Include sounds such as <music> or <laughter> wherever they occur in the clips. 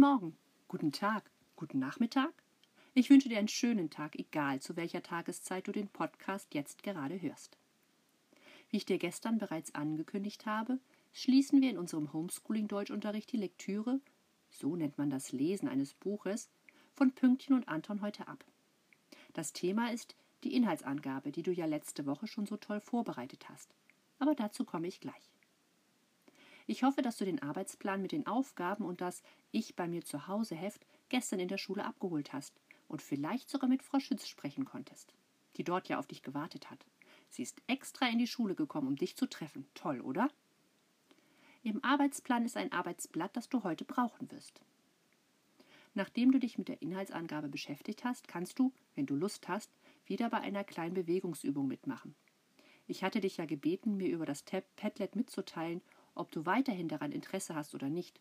Morgen, guten Tag, guten Nachmittag. Ich wünsche dir einen schönen Tag, egal zu welcher Tageszeit du den Podcast jetzt gerade hörst. Wie ich dir gestern bereits angekündigt habe, schließen wir in unserem Homeschooling-Deutschunterricht die Lektüre, so nennt man das Lesen eines Buches, von Pünktchen und Anton heute ab. Das Thema ist die Inhaltsangabe, die du ja letzte Woche schon so toll vorbereitet hast. Aber dazu komme ich gleich. Ich hoffe, dass du den Arbeitsplan mit den Aufgaben und das Ich bei mir zu Hause Heft gestern in der Schule abgeholt hast und vielleicht sogar mit Frau Schütz sprechen konntest, die dort ja auf dich gewartet hat. Sie ist extra in die Schule gekommen, um dich zu treffen. Toll, oder? Im Arbeitsplan ist ein Arbeitsblatt, das du heute brauchen wirst. Nachdem du dich mit der Inhaltsangabe beschäftigt hast, kannst du, wenn du Lust hast, wieder bei einer kleinen Bewegungsübung mitmachen. Ich hatte dich ja gebeten, mir über das Padlet mitzuteilen, ob du weiterhin daran Interesse hast oder nicht.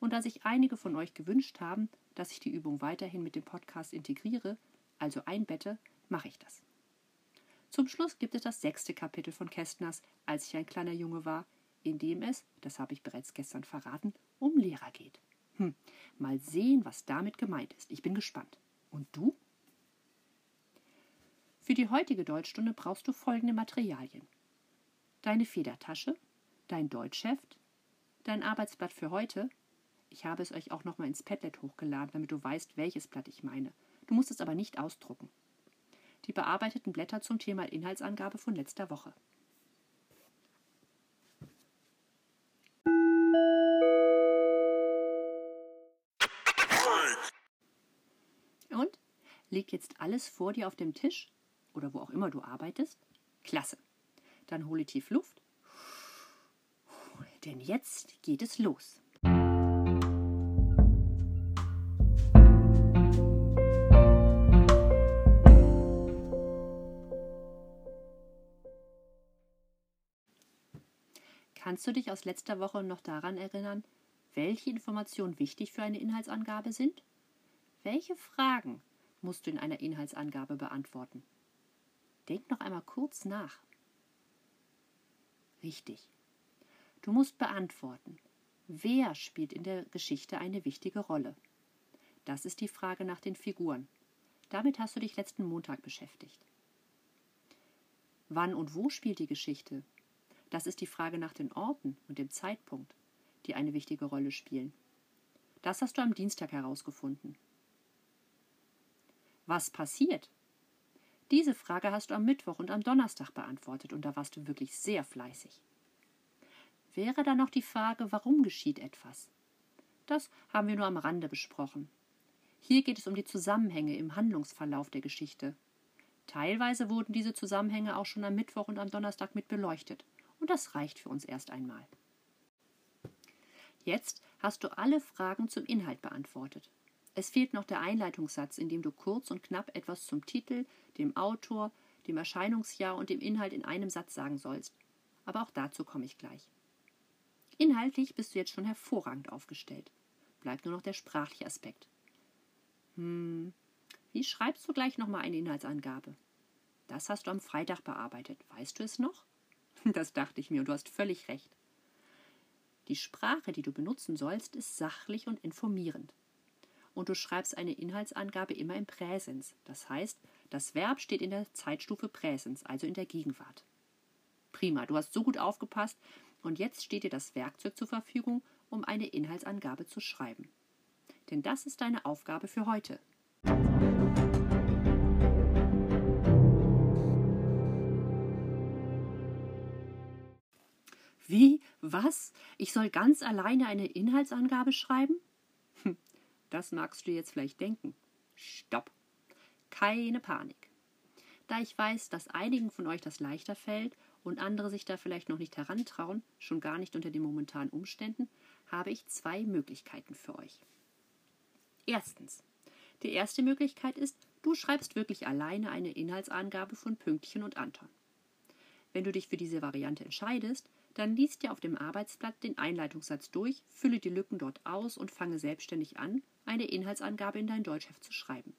Und da sich einige von euch gewünscht haben, dass ich die Übung weiterhin mit dem Podcast integriere, also einbette, mache ich das. Zum Schluss gibt es das sechste Kapitel von Kästners Als ich ein kleiner Junge war, in dem es, das habe ich bereits gestern verraten, um Lehrer geht. Hm, mal sehen, was damit gemeint ist. Ich bin gespannt. Und du? Für die heutige Deutschstunde brauchst du folgende Materialien. Deine Federtasche, dein Deutschheft, dein Arbeitsblatt für heute. Ich habe es euch auch nochmal ins Padlet hochgeladen, damit du weißt, welches Blatt ich meine. Du musst es aber nicht ausdrucken. Die bearbeiteten Blätter zum Thema Inhaltsangabe von letzter Woche. Und? Liegt jetzt alles vor dir auf dem Tisch oder wo auch immer du arbeitest? Klasse. Dann hole tief Luft denn jetzt geht es los. Kannst du dich aus letzter Woche noch daran erinnern, welche Informationen wichtig für eine Inhaltsangabe sind? Welche Fragen musst du in einer Inhaltsangabe beantworten? Denk noch einmal kurz nach. Richtig. Du musst beantworten, wer spielt in der Geschichte eine wichtige Rolle? Das ist die Frage nach den Figuren. Damit hast du dich letzten Montag beschäftigt. Wann und wo spielt die Geschichte? Das ist die Frage nach den Orten und dem Zeitpunkt, die eine wichtige Rolle spielen. Das hast du am Dienstag herausgefunden. Was passiert? Diese Frage hast du am Mittwoch und am Donnerstag beantwortet und da warst du wirklich sehr fleißig wäre dann noch die Frage, warum geschieht etwas. Das haben wir nur am Rande besprochen. Hier geht es um die Zusammenhänge im Handlungsverlauf der Geschichte. Teilweise wurden diese Zusammenhänge auch schon am Mittwoch und am Donnerstag mit beleuchtet, und das reicht für uns erst einmal. Jetzt hast du alle Fragen zum Inhalt beantwortet. Es fehlt noch der Einleitungssatz, in dem du kurz und knapp etwas zum Titel, dem Autor, dem Erscheinungsjahr und dem Inhalt in einem Satz sagen sollst. Aber auch dazu komme ich gleich. Inhaltlich bist du jetzt schon hervorragend aufgestellt. Bleibt nur noch der sprachliche Aspekt. Hm, wie schreibst du gleich nochmal eine Inhaltsangabe? Das hast du am Freitag bearbeitet. Weißt du es noch? <laughs> Das dachte ich mir und du hast völlig recht. Die Sprache, die du benutzen sollst, ist sachlich und informierend. Und du schreibst eine Inhaltsangabe immer im Präsens. Das heißt, das Verb steht in der Zeitstufe Präsens, also in der Gegenwart. Prima, du hast so gut aufgepasst, und jetzt steht dir das Werkzeug zur Verfügung, um eine Inhaltsangabe zu schreiben. Denn das ist deine Aufgabe für heute. Wie? Was? Ich soll ganz alleine eine Inhaltsangabe schreiben? Hm, das magst du jetzt vielleicht denken. Stopp. Keine Panik. Da ich weiß, dass einigen von euch das leichter fällt und andere sich da vielleicht noch nicht herantrauen, schon gar nicht unter den momentanen Umständen, habe ich zwei Möglichkeiten für euch. Erstens. Die erste Möglichkeit ist, du schreibst wirklich alleine eine Inhaltsangabe von Pünktchen und Anton. Wenn du dich für diese Variante entscheidest, dann liest dir auf dem Arbeitsblatt den Einleitungssatz durch, fülle die Lücken dort aus und fange selbstständig an, eine Inhaltsangabe in dein Deutschheft zu schreiben.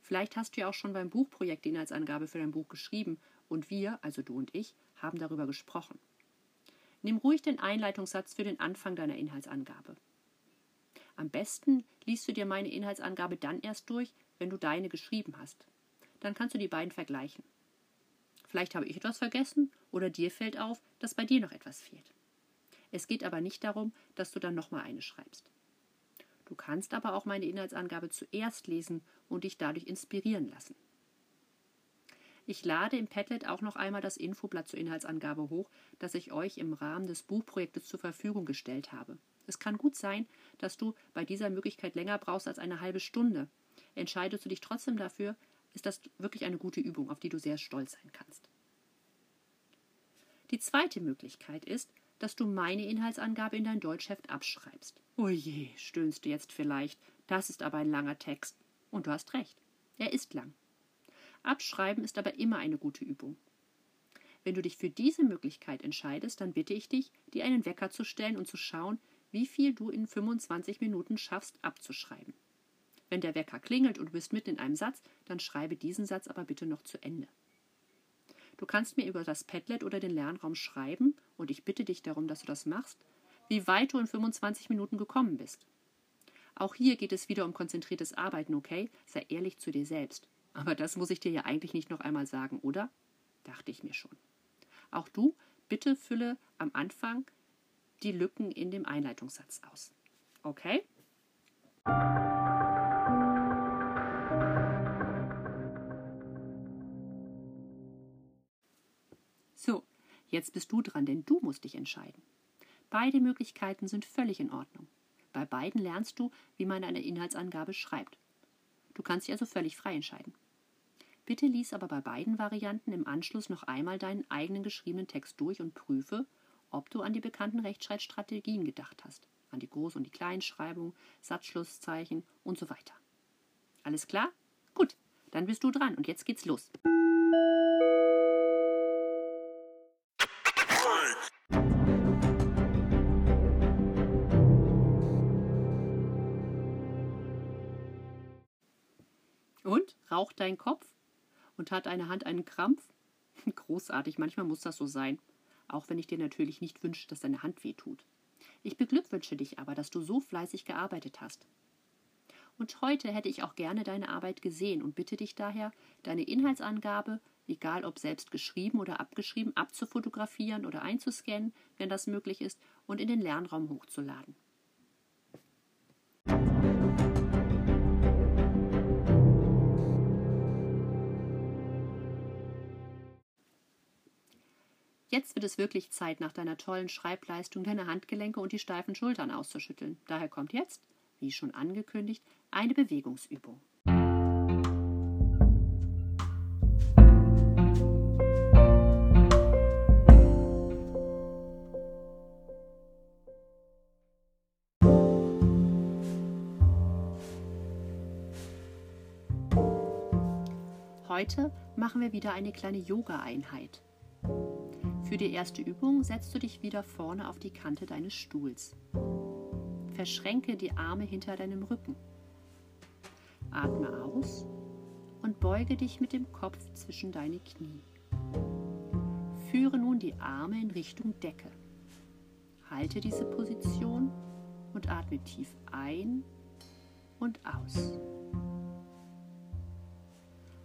Vielleicht hast du ja auch schon beim Buchprojekt die Inhaltsangabe für dein Buch geschrieben und wir, also du und ich, haben darüber gesprochen. Nimm ruhig den Einleitungssatz für den Anfang deiner Inhaltsangabe. Am besten liest du dir meine Inhaltsangabe dann erst durch, wenn du deine geschrieben hast. Dann kannst du die beiden vergleichen. Vielleicht habe ich etwas vergessen oder dir fällt auf, dass bei dir noch etwas fehlt. Es geht aber nicht darum, dass du dann nochmal eine schreibst. Du kannst aber auch meine Inhaltsangabe zuerst lesen und dich dadurch inspirieren lassen. Ich lade im Padlet auch noch einmal das Infoblatt zur Inhaltsangabe hoch, das ich euch im Rahmen des Buchprojektes zur Verfügung gestellt habe. Es kann gut sein, dass du bei dieser Möglichkeit länger brauchst als eine halbe Stunde. Entscheidest du dich trotzdem dafür, ist das wirklich eine gute Übung, auf die du sehr stolz sein kannst. Die zweite Möglichkeit ist, dass du meine Inhaltsangabe in dein Deutschheft abschreibst. Oje, stöhnst du jetzt vielleicht, das ist aber ein langer Text. Und du hast recht, er ist lang. Abschreiben ist aber immer eine gute Übung. Wenn du dich für diese Möglichkeit entscheidest, dann bitte ich dich, dir einen Wecker zu stellen und zu schauen, wie viel du in 25 Minuten schaffst abzuschreiben. Wenn der Wecker klingelt und du bist mitten in einem Satz, dann schreibe diesen Satz aber bitte noch zu Ende. Du kannst mir über das Padlet oder den Lernraum schreiben, und ich bitte dich darum, dass du das machst, wie weit du in 25 Minuten gekommen bist. Auch hier geht es wieder um konzentriertes Arbeiten, okay? Sei ehrlich zu dir selbst. Aber das muss ich dir ja eigentlich nicht noch einmal sagen, oder? Dachte ich mir schon. Auch du, bitte fülle am Anfang die Lücken in dem Einleitungssatz aus. Okay? So, jetzt bist du dran, denn du musst dich entscheiden. Beide Möglichkeiten sind völlig in Ordnung. Bei beiden lernst du, wie man eine Inhaltsangabe schreibt. Du kannst dich also völlig frei entscheiden. Bitte lies aber bei beiden Varianten im Anschluss noch einmal deinen eigenen geschriebenen Text durch und prüfe, ob du an die bekannten Rechtschreibstrategien gedacht hast. An die Groß- und die Kleinschreibung, Satzschlusszeichen und so weiter. Alles klar? Gut, dann bist du dran und jetzt geht's los. Und? Raucht dein Kopf? Und hat eine Hand einen Krampf? <laughs> Großartig, manchmal muss das so sein. Auch wenn ich dir natürlich nicht wünsche, dass deine Hand weh tut. Ich beglückwünsche dich aber, dass du so fleißig gearbeitet hast. Und heute hätte ich auch gerne deine Arbeit gesehen und bitte dich daher, deine Inhaltsangabe, egal ob selbst geschrieben oder abgeschrieben, abzufotografieren oder einzuscannen, wenn das möglich ist, und in den Lernraum hochzuladen. Jetzt wird es wirklich Zeit, nach deiner tollen Schreibleistung deine Handgelenke und die steifen Schultern auszuschütteln. Daher kommt jetzt, wie schon angekündigt, eine Bewegungsübung. Heute machen wir wieder eine kleine Yoga-Einheit. Für die erste Übung setzt du dich wieder vorne auf die Kante deines Stuhls. Verschränke die Arme hinter deinem Rücken. Atme aus und beuge dich mit dem Kopf zwischen deine Knie. Führe nun die Arme in Richtung Decke. Halte diese Position und atme tief ein und aus.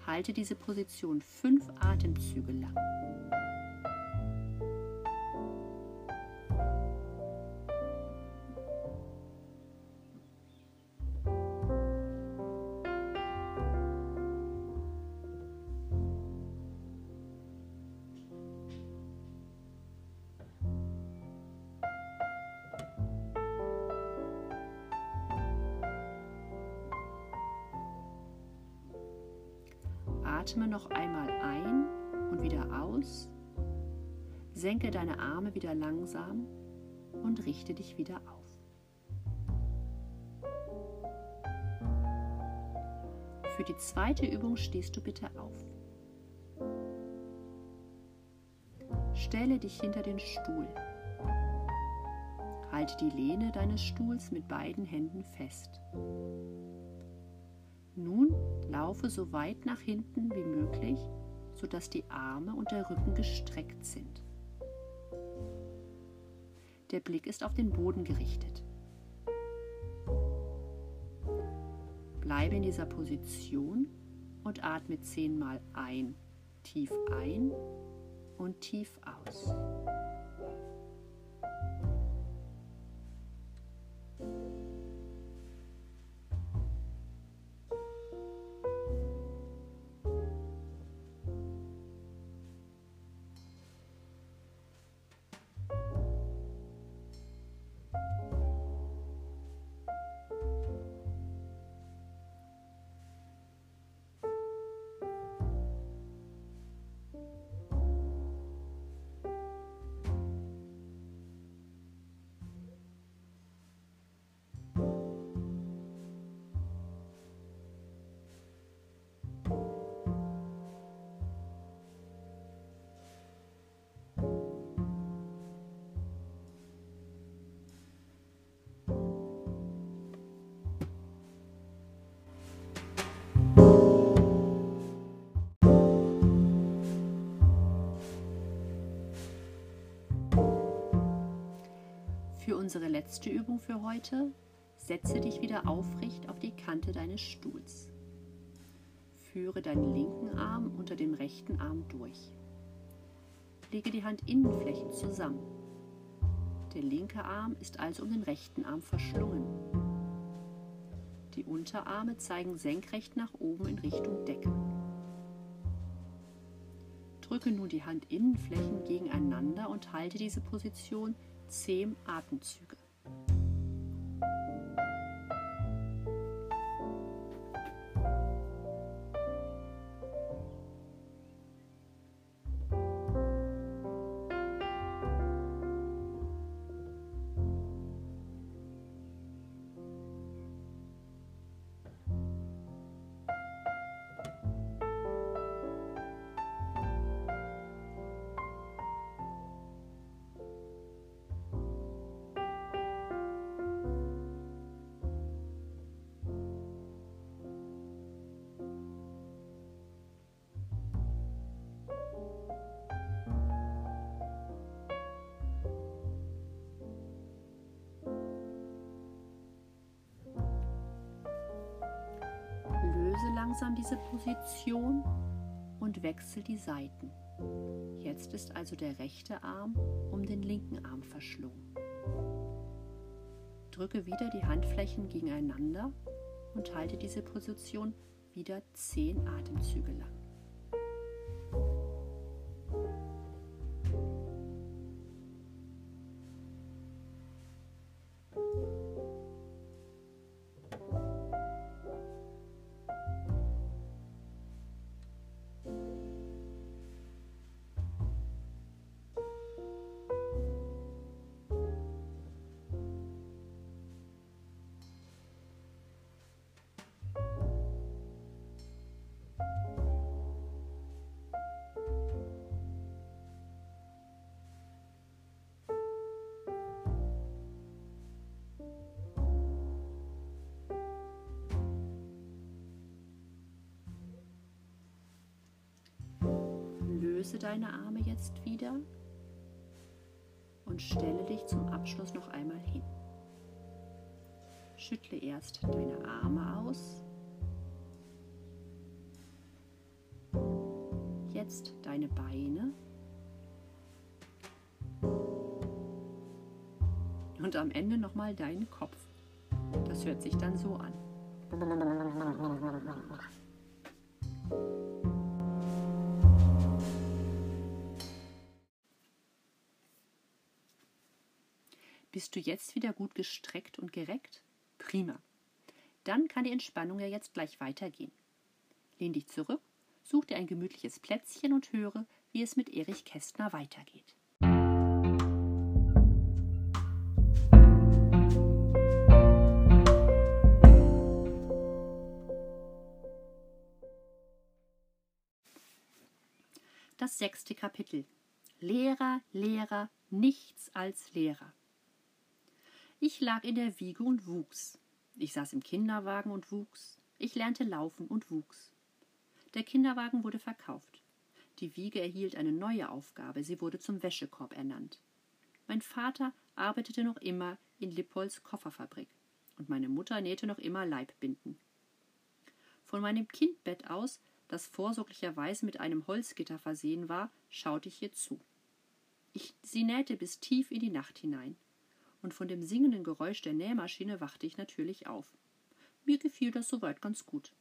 Halte diese Position fünf Atemzüge lang. Atme noch einmal ein und wieder aus. Senke deine Arme wieder langsam und richte dich wieder auf. Für die zweite Übung stehst du bitte auf. Stelle dich hinter den Stuhl. Halte die Lehne deines Stuhls mit beiden Händen fest. Laufe so weit nach hinten wie möglich, sodass die Arme und der Rücken gestreckt sind. Der Blick ist auf den Boden gerichtet. Bleibe in dieser Position und atme zehnmal ein, tief ein und tief aus. Unsere letzte Übung für heute setze dich wieder aufrecht auf die Kante deines Stuhls. Führe deinen linken Arm unter dem rechten Arm durch. Lege die Handinnenflächen zusammen. Der linke Arm ist also um den rechten Arm verschlungen. Die Unterarme zeigen senkrecht nach oben in Richtung Decke. Drücke nun die Handinnenflächen gegeneinander und halte diese Position zehn Atemzüge. Langsam diese Position und wechsel die Seiten. Jetzt ist also der rechte Arm um den linken Arm verschlungen. Drücke wieder die Handflächen gegeneinander und halte diese Position wieder zehn Atemzüge lang. Löse deine Arme jetzt wieder und stelle dich zum Abschluss noch einmal hin. Schüttle erst deine Arme aus. Jetzt deine Beine. Und am Ende nochmal deinen Kopf. Das hört sich dann so an. Bist du jetzt wieder gut gestreckt und gereckt? Prima. Dann kann die Entspannung ja jetzt gleich weitergehen. Lehn dich zurück, such dir ein gemütliches Plätzchen und höre, wie es mit Erich Kästner weitergeht. Das sechste Kapitel. Lehrer, Lehrer, nichts als Lehrer. Ich lag in der Wiege und wuchs. Ich saß im Kinderwagen und wuchs. Ich lernte laufen und wuchs. Der Kinderwagen wurde verkauft. Die Wiege erhielt eine neue Aufgabe, sie wurde zum Wäschekorb ernannt. Mein Vater arbeitete noch immer in Lippolds Kofferfabrik und meine Mutter nähte noch immer Leibbinden. Von meinem Kindbett aus, das vorsorglicherweise mit einem Holzgitter versehen war, schaute ich ihr zu. Ich, sie nähte bis tief in die Nacht hinein, und von dem singenden Geräusch der Nähmaschine wachte ich natürlich auf. Mir gefiel das soweit ganz gut.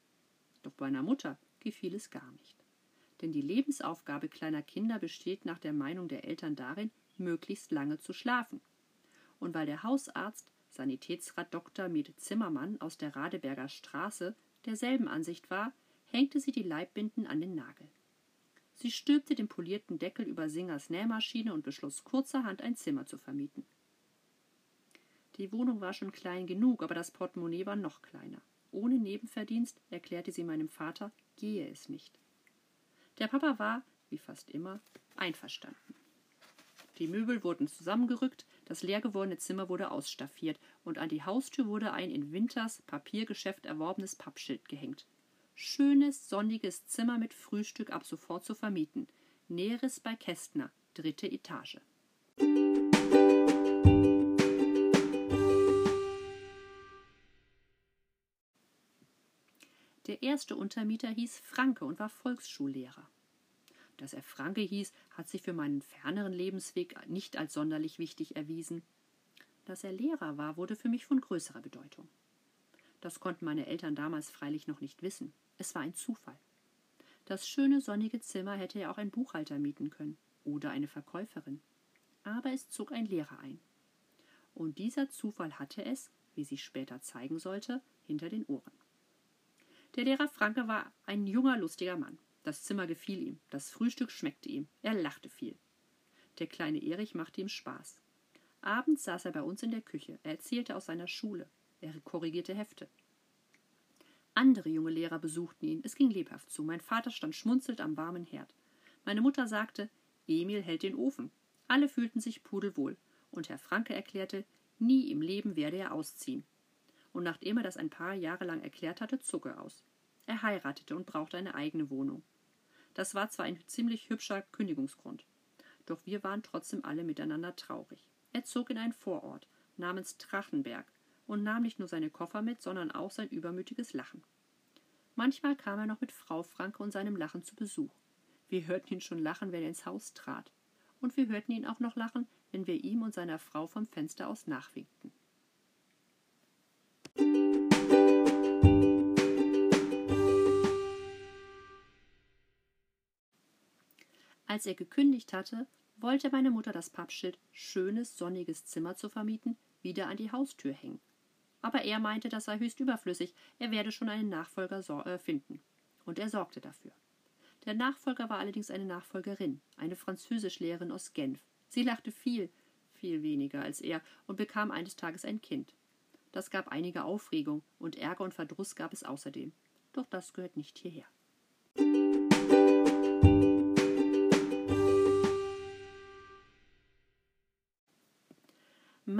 Doch meiner Mutter gefiel es gar nicht. Denn die Lebensaufgabe kleiner Kinder besteht nach der Meinung der Eltern darin, möglichst lange zu schlafen. Und weil der Hausarzt, Sanitätsrat Dr. Med Zimmermann aus der Radeberger Straße derselben Ansicht war, hängte sie die Leibbinden an den Nagel. Sie stülpte den polierten Deckel über Singers Nähmaschine und beschloss kurzerhand ein Zimmer zu vermieten. Die Wohnung war schon klein genug, aber das Portemonnaie war noch kleiner. Ohne Nebenverdienst, erklärte sie meinem Vater, gehe es nicht. Der Papa war, wie fast immer, einverstanden. Die Möbel wurden zusammengerückt, das leer gewordene Zimmer wurde ausstaffiert und an die Haustür wurde ein in Winters Papiergeschäft erworbenes Pappschild gehängt. Schönes, sonniges Zimmer mit Frühstück ab sofort zu vermieten. Näheres bei Kästner, dritte Etage. Der erste Untermieter hieß Franke und war Volksschullehrer. Dass er Franke hieß, hat sich für meinen ferneren Lebensweg nicht als sonderlich wichtig erwiesen. Dass er Lehrer war, wurde für mich von größerer Bedeutung. Das konnten meine Eltern damals freilich noch nicht wissen. Es war ein Zufall. Das schöne sonnige Zimmer hätte er auch ein Buchhalter mieten können oder eine Verkäuferin. Aber es zog ein Lehrer ein. Und dieser Zufall hatte es, wie sich später zeigen sollte, hinter den Ohren. Der Lehrer Franke war ein junger, lustiger Mann. Das Zimmer gefiel ihm, das Frühstück schmeckte ihm, er lachte viel. Der kleine Erich machte ihm Spaß. Abends saß er bei uns in der Küche, er erzählte aus seiner Schule, er korrigierte Hefte. Andere junge Lehrer besuchten ihn, es ging lebhaft zu, mein Vater stand schmunzelnd am warmen Herd. Meine Mutter sagte, Emil hält den Ofen. Alle fühlten sich pudelwohl, und Herr Franke erklärte, nie im Leben werde er ausziehen und nachdem er das ein paar Jahre lang erklärt hatte, zog er aus. Er heiratete und brauchte eine eigene Wohnung. Das war zwar ein ziemlich hübscher Kündigungsgrund, doch wir waren trotzdem alle miteinander traurig. Er zog in einen Vorort namens Trachenberg und nahm nicht nur seine Koffer mit, sondern auch sein übermütiges Lachen. Manchmal kam er noch mit Frau Franke und seinem Lachen zu Besuch. Wir hörten ihn schon lachen, wenn er ins Haus trat. Und wir hörten ihn auch noch lachen, wenn wir ihm und seiner Frau vom Fenster aus nachwinkten. Als er gekündigt hatte, wollte meine Mutter das Pappschild schönes, sonniges Zimmer zu vermieten wieder an die Haustür hängen. Aber er meinte, das sei höchst überflüssig, er werde schon einen Nachfolger äh, finden. Und er sorgte dafür. Der Nachfolger war allerdings eine Nachfolgerin, eine Französischlehrerin aus Genf. Sie lachte viel, viel weniger als er und bekam eines Tages ein Kind. Das gab einige Aufregung und Ärger und Verdruss gab es außerdem. Doch das gehört nicht hierher.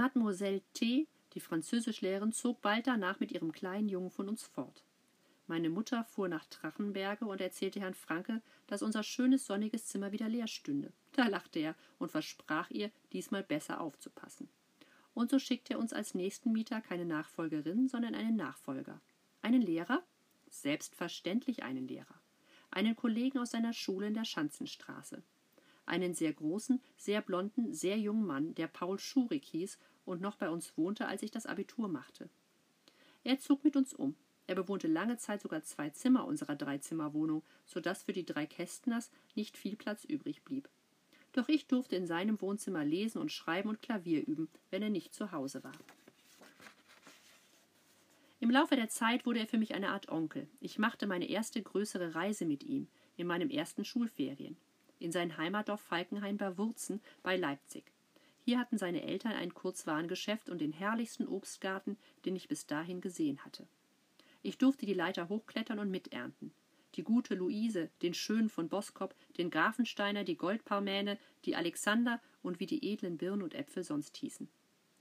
Mademoiselle T., die Französischlehrerin, zog bald danach mit ihrem kleinen Jungen von uns fort. Meine Mutter fuhr nach Drachenberge und erzählte Herrn Franke, dass unser schönes sonniges Zimmer wieder leer stünde. Da lachte er und versprach ihr, diesmal besser aufzupassen. Und so schickte er uns als nächsten Mieter keine Nachfolgerin, sondern einen Nachfolger. Einen Lehrer? Selbstverständlich einen Lehrer. Einen Kollegen aus seiner Schule in der Schanzenstraße einen sehr großen, sehr blonden, sehr jungen Mann, der Paul Schurig hieß und noch bei uns wohnte, als ich das Abitur machte. Er zog mit uns um. Er bewohnte lange Zeit sogar zwei Zimmer unserer Dreizimmerwohnung, so dass für die drei Kästners nicht viel Platz übrig blieb. Doch ich durfte in seinem Wohnzimmer lesen und schreiben und Klavier üben, wenn er nicht zu Hause war. Im Laufe der Zeit wurde er für mich eine Art Onkel. Ich machte meine erste größere Reise mit ihm, in meinem ersten Schulferien in sein Heimatdorf Falkenhain bei Wurzen bei Leipzig. Hier hatten seine Eltern ein Kurzwarengeschäft und den herrlichsten Obstgarten, den ich bis dahin gesehen hatte. Ich durfte die Leiter hochklettern und miternten. Die gute Luise, den Schönen von Boskop, den Grafensteiner, die Goldparmäne, die Alexander und wie die edlen Birnen und Äpfel sonst hießen.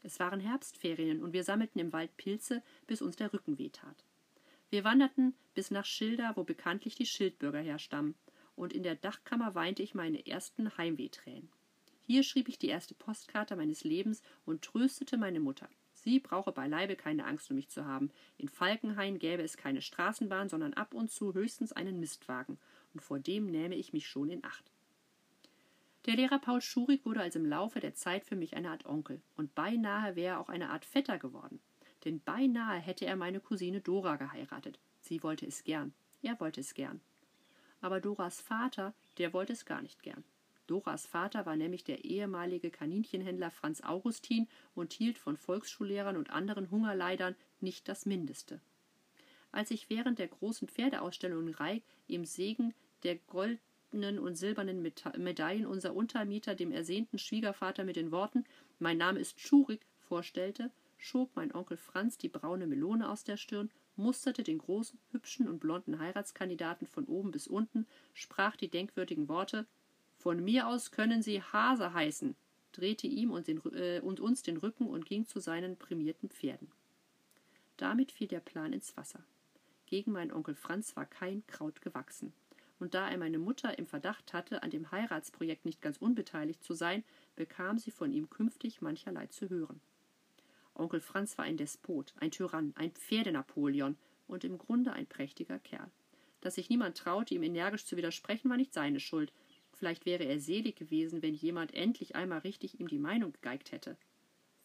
Es waren Herbstferien und wir sammelten im Wald Pilze, bis uns der Rücken wehtat. Wir wanderten bis nach Schilda, wo bekanntlich die Schildbürger herstammen, und in der Dachkammer weinte ich meine ersten Heimwehtränen. Hier schrieb ich die erste Postkarte meines Lebens und tröstete meine Mutter. Sie brauche beileibe keine Angst um mich zu haben. In Falkenhain gäbe es keine Straßenbahn, sondern ab und zu höchstens einen Mistwagen, und vor dem nähme ich mich schon in Acht. Der Lehrer Paul Schurig wurde also im Laufe der Zeit für mich eine Art Onkel, und beinahe wäre er auch eine Art Vetter geworden. Denn beinahe hätte er meine Cousine Dora geheiratet. Sie wollte es gern. Er wollte es gern. Aber Doras Vater, der wollte es gar nicht gern. Doras Vater war nämlich der ehemalige Kaninchenhändler Franz Augustin und hielt von Volksschullehrern und anderen Hungerleidern nicht das Mindeste. Als ich während der großen Pferdeausstellung in Reik im Segen der goldenen und silbernen Medaillen unser Untermieter dem ersehnten Schwiegervater mit den Worten Mein Name ist Schurig vorstellte, schob mein Onkel Franz die braune Melone aus der Stirn, musterte den großen, hübschen und blonden Heiratskandidaten von oben bis unten, sprach die denkwürdigen Worte von mir aus können Sie Hase heißen, drehte ihm und, den, äh, und uns den Rücken und ging zu seinen prämierten Pferden. Damit fiel der Plan ins Wasser. Gegen meinen Onkel Franz war kein Kraut gewachsen. Und da er meine Mutter im Verdacht hatte, an dem Heiratsprojekt nicht ganz unbeteiligt zu sein, bekam sie von ihm künftig mancherlei zu hören. Onkel Franz war ein Despot, ein Tyrann, ein Pferdenapoleon und im Grunde ein prächtiger Kerl. Dass sich niemand traute, ihm energisch zu widersprechen, war nicht seine Schuld, Vielleicht wäre er selig gewesen, wenn jemand endlich einmal richtig ihm die Meinung gegeigt hätte.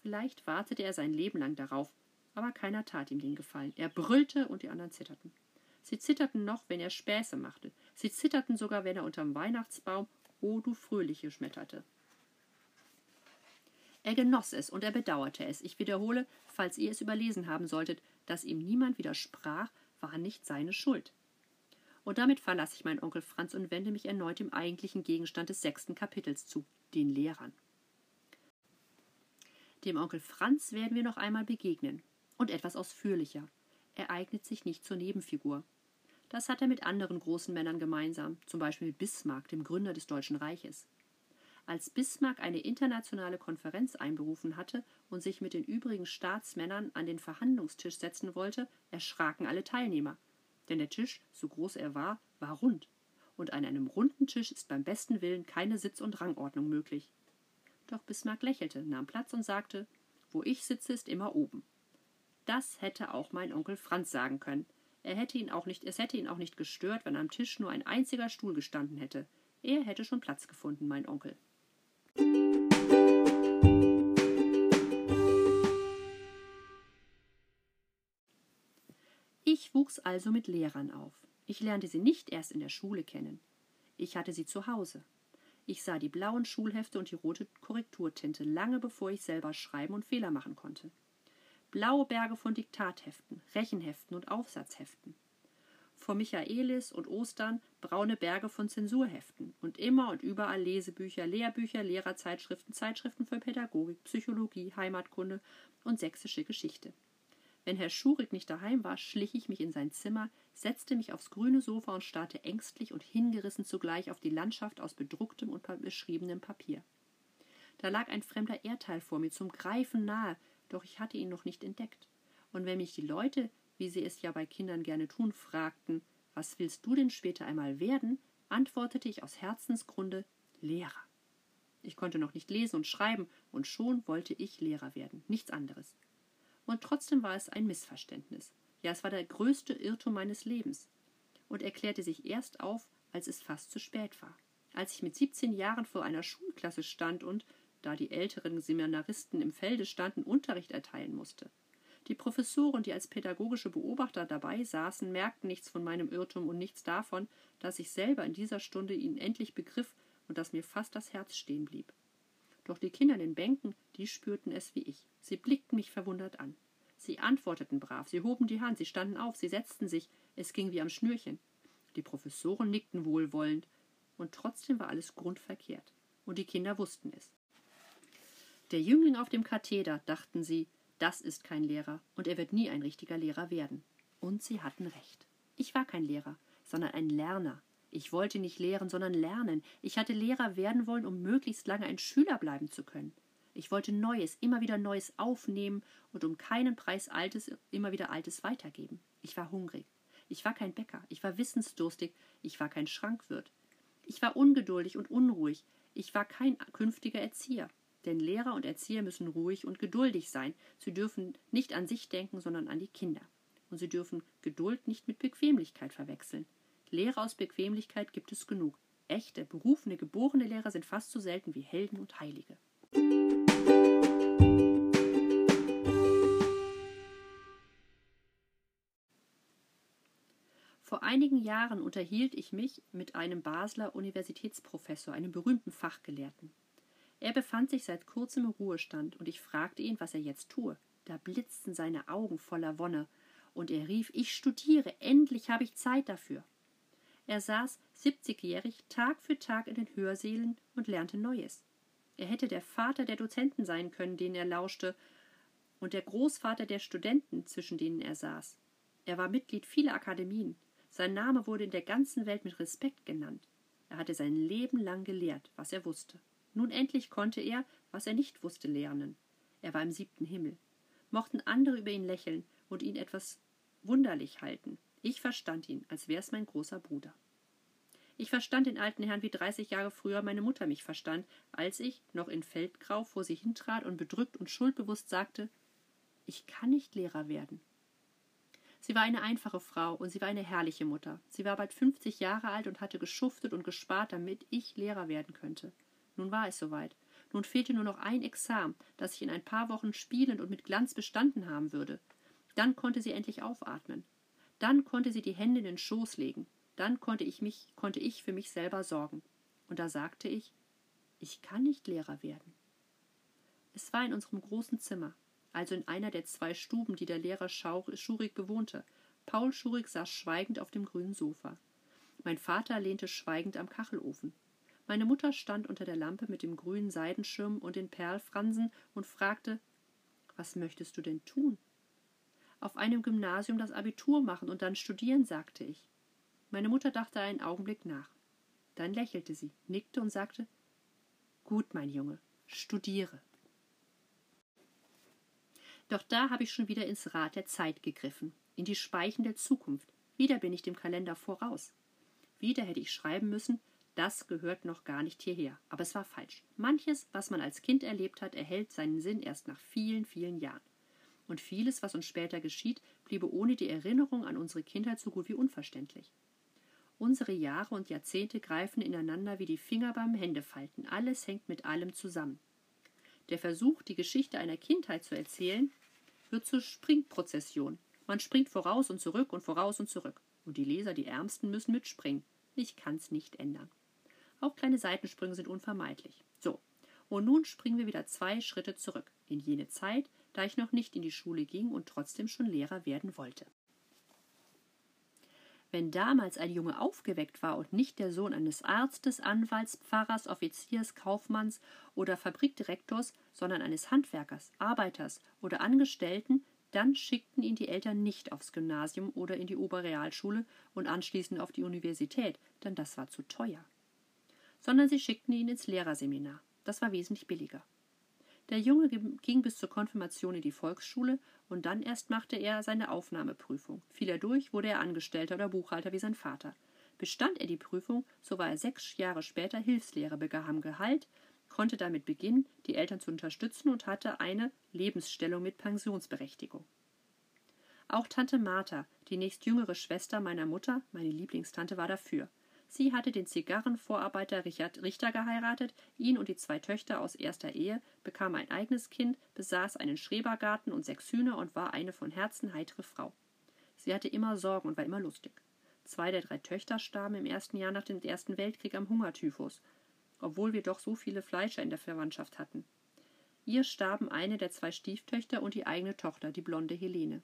Vielleicht wartete er sein Leben lang darauf, aber keiner tat ihm den Gefallen. Er brüllte und die anderen zitterten. Sie zitterten noch, wenn er Späße machte. Sie zitterten sogar, wenn er unterm Weihnachtsbaum O du Fröhliche schmetterte. Er genoss es und er bedauerte es. Ich wiederhole, falls ihr es überlesen haben solltet, dass ihm niemand widersprach, war nicht seine Schuld. Und damit verlasse ich meinen Onkel Franz und wende mich erneut dem eigentlichen Gegenstand des sechsten Kapitels zu, den Lehrern. Dem Onkel Franz werden wir noch einmal begegnen. Und etwas ausführlicher. Er eignet sich nicht zur Nebenfigur. Das hat er mit anderen großen Männern gemeinsam, zum Beispiel mit Bismarck, dem Gründer des Deutschen Reiches. Als Bismarck eine internationale Konferenz einberufen hatte und sich mit den übrigen Staatsmännern an den Verhandlungstisch setzen wollte, erschraken alle Teilnehmer denn der Tisch, so groß er war, war rund, und an einem runden Tisch ist beim besten Willen keine Sitz- und Rangordnung möglich. Doch Bismarck lächelte, nahm Platz und sagte Wo ich sitze, ist immer oben. Das hätte auch mein Onkel Franz sagen können. Er hätte ihn auch nicht, es hätte ihn auch nicht gestört, wenn am Tisch nur ein einziger Stuhl gestanden hätte. Er hätte schon Platz gefunden, mein Onkel. Ich wuchs also mit Lehrern auf. Ich lernte sie nicht erst in der Schule kennen. Ich hatte sie zu Hause. Ich sah die blauen Schulhefte und die rote Korrekturtinte lange bevor ich selber schreiben und Fehler machen konnte. Blaue Berge von Diktatheften, Rechenheften und Aufsatzheften. Vor Michaelis und Ostern braune Berge von Zensurheften und immer und überall Lesebücher, Lehrbücher, Lehrerzeitschriften, Zeitschriften für Pädagogik, Psychologie, Heimatkunde und sächsische Geschichte. Wenn Herr Schurig nicht daheim war, schlich ich mich in sein Zimmer, setzte mich aufs grüne Sofa und starrte ängstlich und hingerissen zugleich auf die Landschaft aus bedrucktem und beschriebenem Papier. Da lag ein fremder Erdteil vor mir, zum Greifen nahe, doch ich hatte ihn noch nicht entdeckt. Und wenn mich die Leute, wie sie es ja bei Kindern gerne tun, fragten, was willst du denn später einmal werden, antwortete ich aus Herzensgrunde Lehrer. Ich konnte noch nicht lesen und schreiben, und schon wollte ich Lehrer werden, nichts anderes und trotzdem war es ein Missverständnis. Ja, es war der größte Irrtum meines Lebens. Und erklärte sich erst auf, als es fast zu spät war. Als ich mit 17 Jahren vor einer Schulklasse stand und, da die älteren Seminaristen im Felde standen, Unterricht erteilen musste. Die Professoren, die als pädagogische Beobachter dabei saßen, merkten nichts von meinem Irrtum und nichts davon, dass ich selber in dieser Stunde ihn endlich begriff und dass mir fast das Herz stehen blieb. Doch die Kinder in den Bänken, die spürten es wie ich. Sie blickten mich verwundert an. Sie antworteten brav, sie hoben die Hand, sie standen auf, sie setzten sich, es ging wie am Schnürchen. Die Professoren nickten wohlwollend, und trotzdem war alles grundverkehrt. Und die Kinder wussten es. Der Jüngling auf dem Katheder, dachten sie, das ist kein Lehrer, und er wird nie ein richtiger Lehrer werden. Und sie hatten recht. Ich war kein Lehrer, sondern ein Lerner, ich wollte nicht lehren, sondern lernen. Ich hatte Lehrer werden wollen, um möglichst lange ein Schüler bleiben zu können. Ich wollte Neues, immer wieder Neues aufnehmen und um keinen Preis Altes, immer wieder Altes weitergeben. Ich war hungrig. Ich war kein Bäcker. Ich war wissensdurstig. Ich war kein Schrankwirt. Ich war ungeduldig und unruhig. Ich war kein künftiger Erzieher. Denn Lehrer und Erzieher müssen ruhig und geduldig sein. Sie dürfen nicht an sich denken, sondern an die Kinder. Und sie dürfen Geduld nicht mit Bequemlichkeit verwechseln. Lehrer aus Bequemlichkeit gibt es genug. Echte, berufene, geborene Lehrer sind fast so selten wie Helden und Heilige. Vor einigen Jahren unterhielt ich mich mit einem Basler Universitätsprofessor, einem berühmten Fachgelehrten. Er befand sich seit kurzem im Ruhestand, und ich fragte ihn, was er jetzt tue. Da blitzten seine Augen voller Wonne, und er rief Ich studiere, endlich habe ich Zeit dafür. Er saß siebzigjährig Tag für Tag in den Hörsälen und lernte Neues. Er hätte der Vater der Dozenten sein können, denen er lauschte, und der Großvater der Studenten, zwischen denen er saß. Er war Mitglied vieler Akademien. Sein Name wurde in der ganzen Welt mit Respekt genannt. Er hatte sein Leben lang gelehrt, was er wusste. Nun endlich konnte er, was er nicht wusste, lernen. Er war im siebten Himmel. Mochten andere über ihn lächeln und ihn etwas wunderlich halten. Ich verstand ihn, als wär's mein großer Bruder. Ich verstand den alten Herrn wie dreißig Jahre früher meine Mutter mich verstand, als ich, noch in Feldgrau, vor sie hintrat und bedrückt und schuldbewusst sagte Ich kann nicht Lehrer werden. Sie war eine einfache Frau und sie war eine herrliche Mutter. Sie war bald fünfzig Jahre alt und hatte geschuftet und gespart, damit ich Lehrer werden könnte. Nun war es soweit. Nun fehlte nur noch ein Examen, das ich in ein paar Wochen spielend und mit Glanz bestanden haben würde. Dann konnte sie endlich aufatmen. Dann konnte sie die Hände in den Schoß legen. Dann konnte ich mich, konnte ich für mich selber sorgen. Und da sagte ich, ich kann nicht Lehrer werden. Es war in unserem großen Zimmer also in einer der zwei Stuben, die der Lehrer Schurig bewohnte. Paul Schurig saß schweigend auf dem grünen Sofa. Mein Vater lehnte schweigend am Kachelofen. Meine Mutter stand unter der Lampe mit dem grünen Seidenschirm und den Perlfransen und fragte Was möchtest du denn tun? Auf einem Gymnasium das Abitur machen und dann studieren, sagte ich. Meine Mutter dachte einen Augenblick nach. Dann lächelte sie, nickte und sagte Gut, mein Junge, studiere. Doch da habe ich schon wieder ins Rad der Zeit gegriffen, in die Speichen der Zukunft. Wieder bin ich dem Kalender voraus. Wieder hätte ich schreiben müssen, das gehört noch gar nicht hierher. Aber es war falsch. Manches, was man als Kind erlebt hat, erhält seinen Sinn erst nach vielen, vielen Jahren. Und vieles, was uns später geschieht, bliebe ohne die Erinnerung an unsere Kindheit so gut wie unverständlich. Unsere Jahre und Jahrzehnte greifen ineinander wie die Finger beim Händefalten. Alles hängt mit allem zusammen. Der Versuch, die Geschichte einer Kindheit zu erzählen, wird zur Springprozession. Man springt voraus und zurück und voraus und zurück. Und die Leser, die Ärmsten, müssen mitspringen. Ich kann's nicht ändern. Auch kleine Seitensprünge sind unvermeidlich. So, und nun springen wir wieder zwei Schritte zurück, in jene Zeit, da ich noch nicht in die Schule ging und trotzdem schon Lehrer werden wollte. Wenn damals ein Junge aufgeweckt war und nicht der Sohn eines Arztes, Anwalts, Pfarrers, Offiziers, Kaufmanns oder Fabrikdirektors, sondern eines Handwerkers, Arbeiters oder Angestellten, dann schickten ihn die Eltern nicht aufs Gymnasium oder in die Oberrealschule und anschließend auf die Universität, denn das war zu teuer. Sondern sie schickten ihn ins Lehrerseminar. Das war wesentlich billiger. Der Junge ging bis zur Konfirmation in die Volksschule und dann erst machte er seine Aufnahmeprüfung. Fiel er durch, wurde er Angestellter oder Buchhalter wie sein Vater. Bestand er die Prüfung, so war er sechs Jahre später Hilfslehrer, bekam Gehalt, konnte damit beginnen, die Eltern zu unterstützen und hatte eine Lebensstellung mit Pensionsberechtigung. Auch Tante Martha, die nächstjüngere Schwester meiner Mutter, meine Lieblingstante, war dafür. Sie hatte den Zigarrenvorarbeiter Richard Richter geheiratet, ihn und die zwei Töchter aus erster Ehe, bekam ein eigenes Kind, besaß einen Schrebergarten und sechs Hühner und war eine von Herzen heitere Frau. Sie hatte immer Sorgen und war immer lustig. Zwei der drei Töchter starben im ersten Jahr nach dem Ersten Weltkrieg am Hungertyphus, obwohl wir doch so viele Fleischer in der Verwandtschaft hatten. Ihr starben eine der zwei Stieftöchter und die eigene Tochter, die blonde Helene.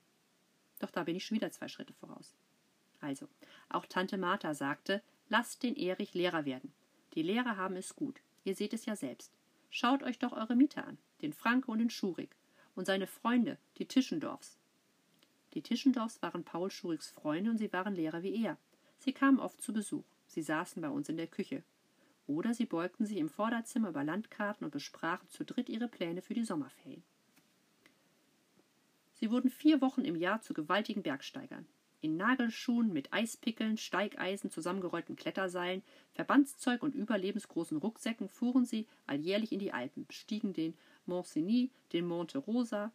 Doch da bin ich schon wieder zwei Schritte voraus. Also, auch Tante Martha sagte, Lasst den Erich Lehrer werden. Die Lehrer haben es gut. Ihr seht es ja selbst. Schaut euch doch eure Mieter an, den Franke und den Schurig. Und seine Freunde, die Tischendorfs. Die Tischendorfs waren Paul Schurigs Freunde und sie waren Lehrer wie er. Sie kamen oft zu Besuch. Sie saßen bei uns in der Küche. Oder sie beugten sich im Vorderzimmer über Landkarten und besprachen zu dritt ihre Pläne für die Sommerferien. Sie wurden vier Wochen im Jahr zu gewaltigen Bergsteigern. In Nagelschuhen mit Eispickeln, Steigeisen, zusammengerollten Kletterseilen, Verbandszeug und überlebensgroßen Rucksäcken fuhren sie alljährlich in die Alpen, bestiegen den Mont Cenis, den Monte Rosa,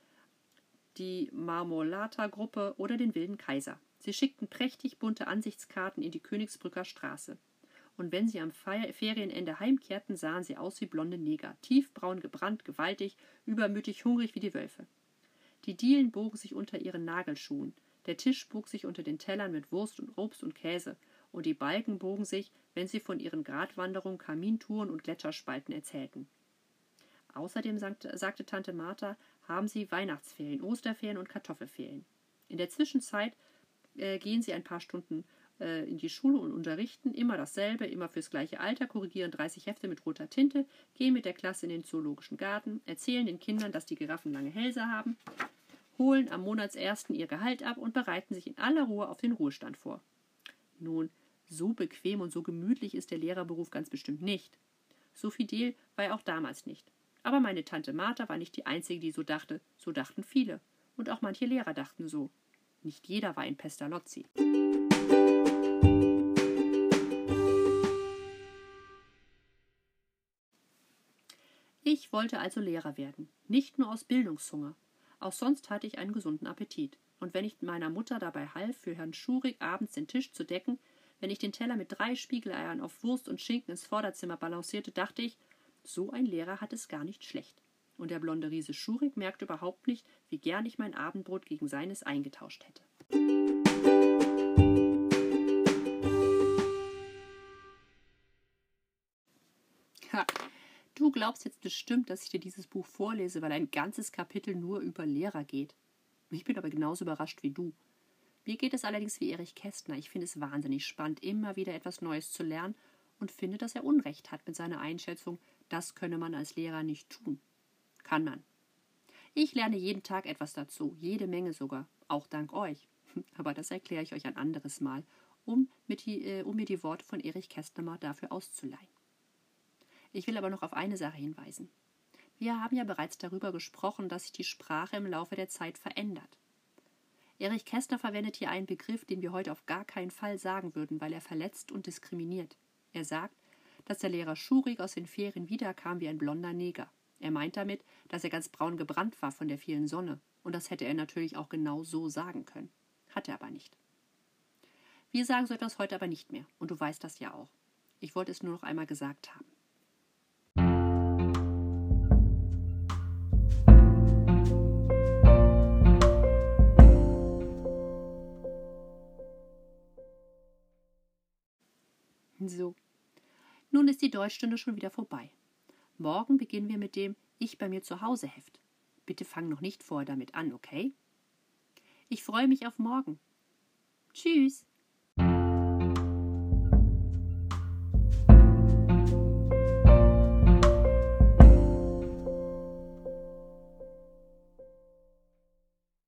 die Marmolata-Gruppe oder den Wilden Kaiser. Sie schickten prächtig bunte Ansichtskarten in die Königsbrücker Straße. Und wenn sie am Ferienende heimkehrten, sahen sie aus wie blonde Neger, tiefbraun gebrannt, gewaltig, übermütig, hungrig wie die Wölfe. Die Dielen bogen sich unter ihren Nagelschuhen, der Tisch bog sich unter den Tellern mit Wurst und Obst und Käse, und die Balken bogen sich, wenn sie von ihren Gratwanderungen, Kamintouren und Gletscherspalten erzählten. Außerdem sagte Tante Martha, haben sie Weihnachtsferien, Osterferien und Kartoffelferien. In der Zwischenzeit äh, gehen sie ein paar Stunden äh, in die Schule und unterrichten immer dasselbe, immer fürs gleiche Alter, korrigieren 30 Hefte mit roter Tinte, gehen mit der Klasse in den zoologischen Garten, erzählen den Kindern, dass die Giraffen lange Hälse haben, holen am Monatsersten ihr Gehalt ab und bereiten sich in aller Ruhe auf den Ruhestand vor. Nun, so bequem und so gemütlich ist der Lehrerberuf ganz bestimmt nicht. So fidel war er auch damals nicht. Aber meine Tante Martha war nicht die Einzige, die so dachte, so dachten viele. Und auch manche Lehrer dachten so. Nicht jeder war ein Pestalozzi. Ich wollte also Lehrer werden, nicht nur aus Bildungshunger. Auch sonst hatte ich einen gesunden Appetit. Und wenn ich meiner Mutter dabei half, für Herrn Schurig abends den Tisch zu decken, wenn ich den Teller mit drei Spiegeleiern auf Wurst und Schinken ins Vorderzimmer balancierte, dachte ich, so ein Lehrer hat es gar nicht schlecht. Und der blonde Riese Schurig merkte überhaupt nicht, wie gern ich mein Abendbrot gegen seines eingetauscht hätte. Glaubst jetzt bestimmt, dass ich dir dieses Buch vorlese, weil ein ganzes Kapitel nur über Lehrer geht. Ich bin aber genauso überrascht wie du. Mir geht es allerdings wie Erich Kästner. Ich finde es wahnsinnig spannend, immer wieder etwas Neues zu lernen und finde, dass er Unrecht hat mit seiner Einschätzung, das könne man als Lehrer nicht tun. Kann man. Ich lerne jeden Tag etwas dazu, jede Menge sogar, auch dank euch. <laughs> Aber das erkläre ich euch ein anderes Mal, um, die, äh, um mir die Worte von Erich Kästner mal dafür auszuleihen. Ich will aber noch auf eine Sache hinweisen. Wir haben ja bereits darüber gesprochen, dass sich die Sprache im Laufe der Zeit verändert. Erich Kästner verwendet hier einen Begriff, den wir heute auf gar keinen Fall sagen würden, weil er verletzt und diskriminiert. Er sagt, dass der Lehrer Schurig aus den Ferien wiederkam wie ein blonder Neger. Er meint damit, dass er ganz braun gebrannt war von der vielen Sonne. Und das hätte er natürlich auch genau so sagen können. Hat er aber nicht. Wir sagen so etwas heute aber nicht mehr. Und du weißt das ja auch. Ich wollte es nur noch einmal gesagt haben. So. Nun ist die Deutschstunde schon wieder vorbei. Morgen beginnen wir mit dem Ich bei mir zu Hause Heft. Bitte fang noch nicht vorher damit an, okay? Ich freue mich auf morgen. Tschüss.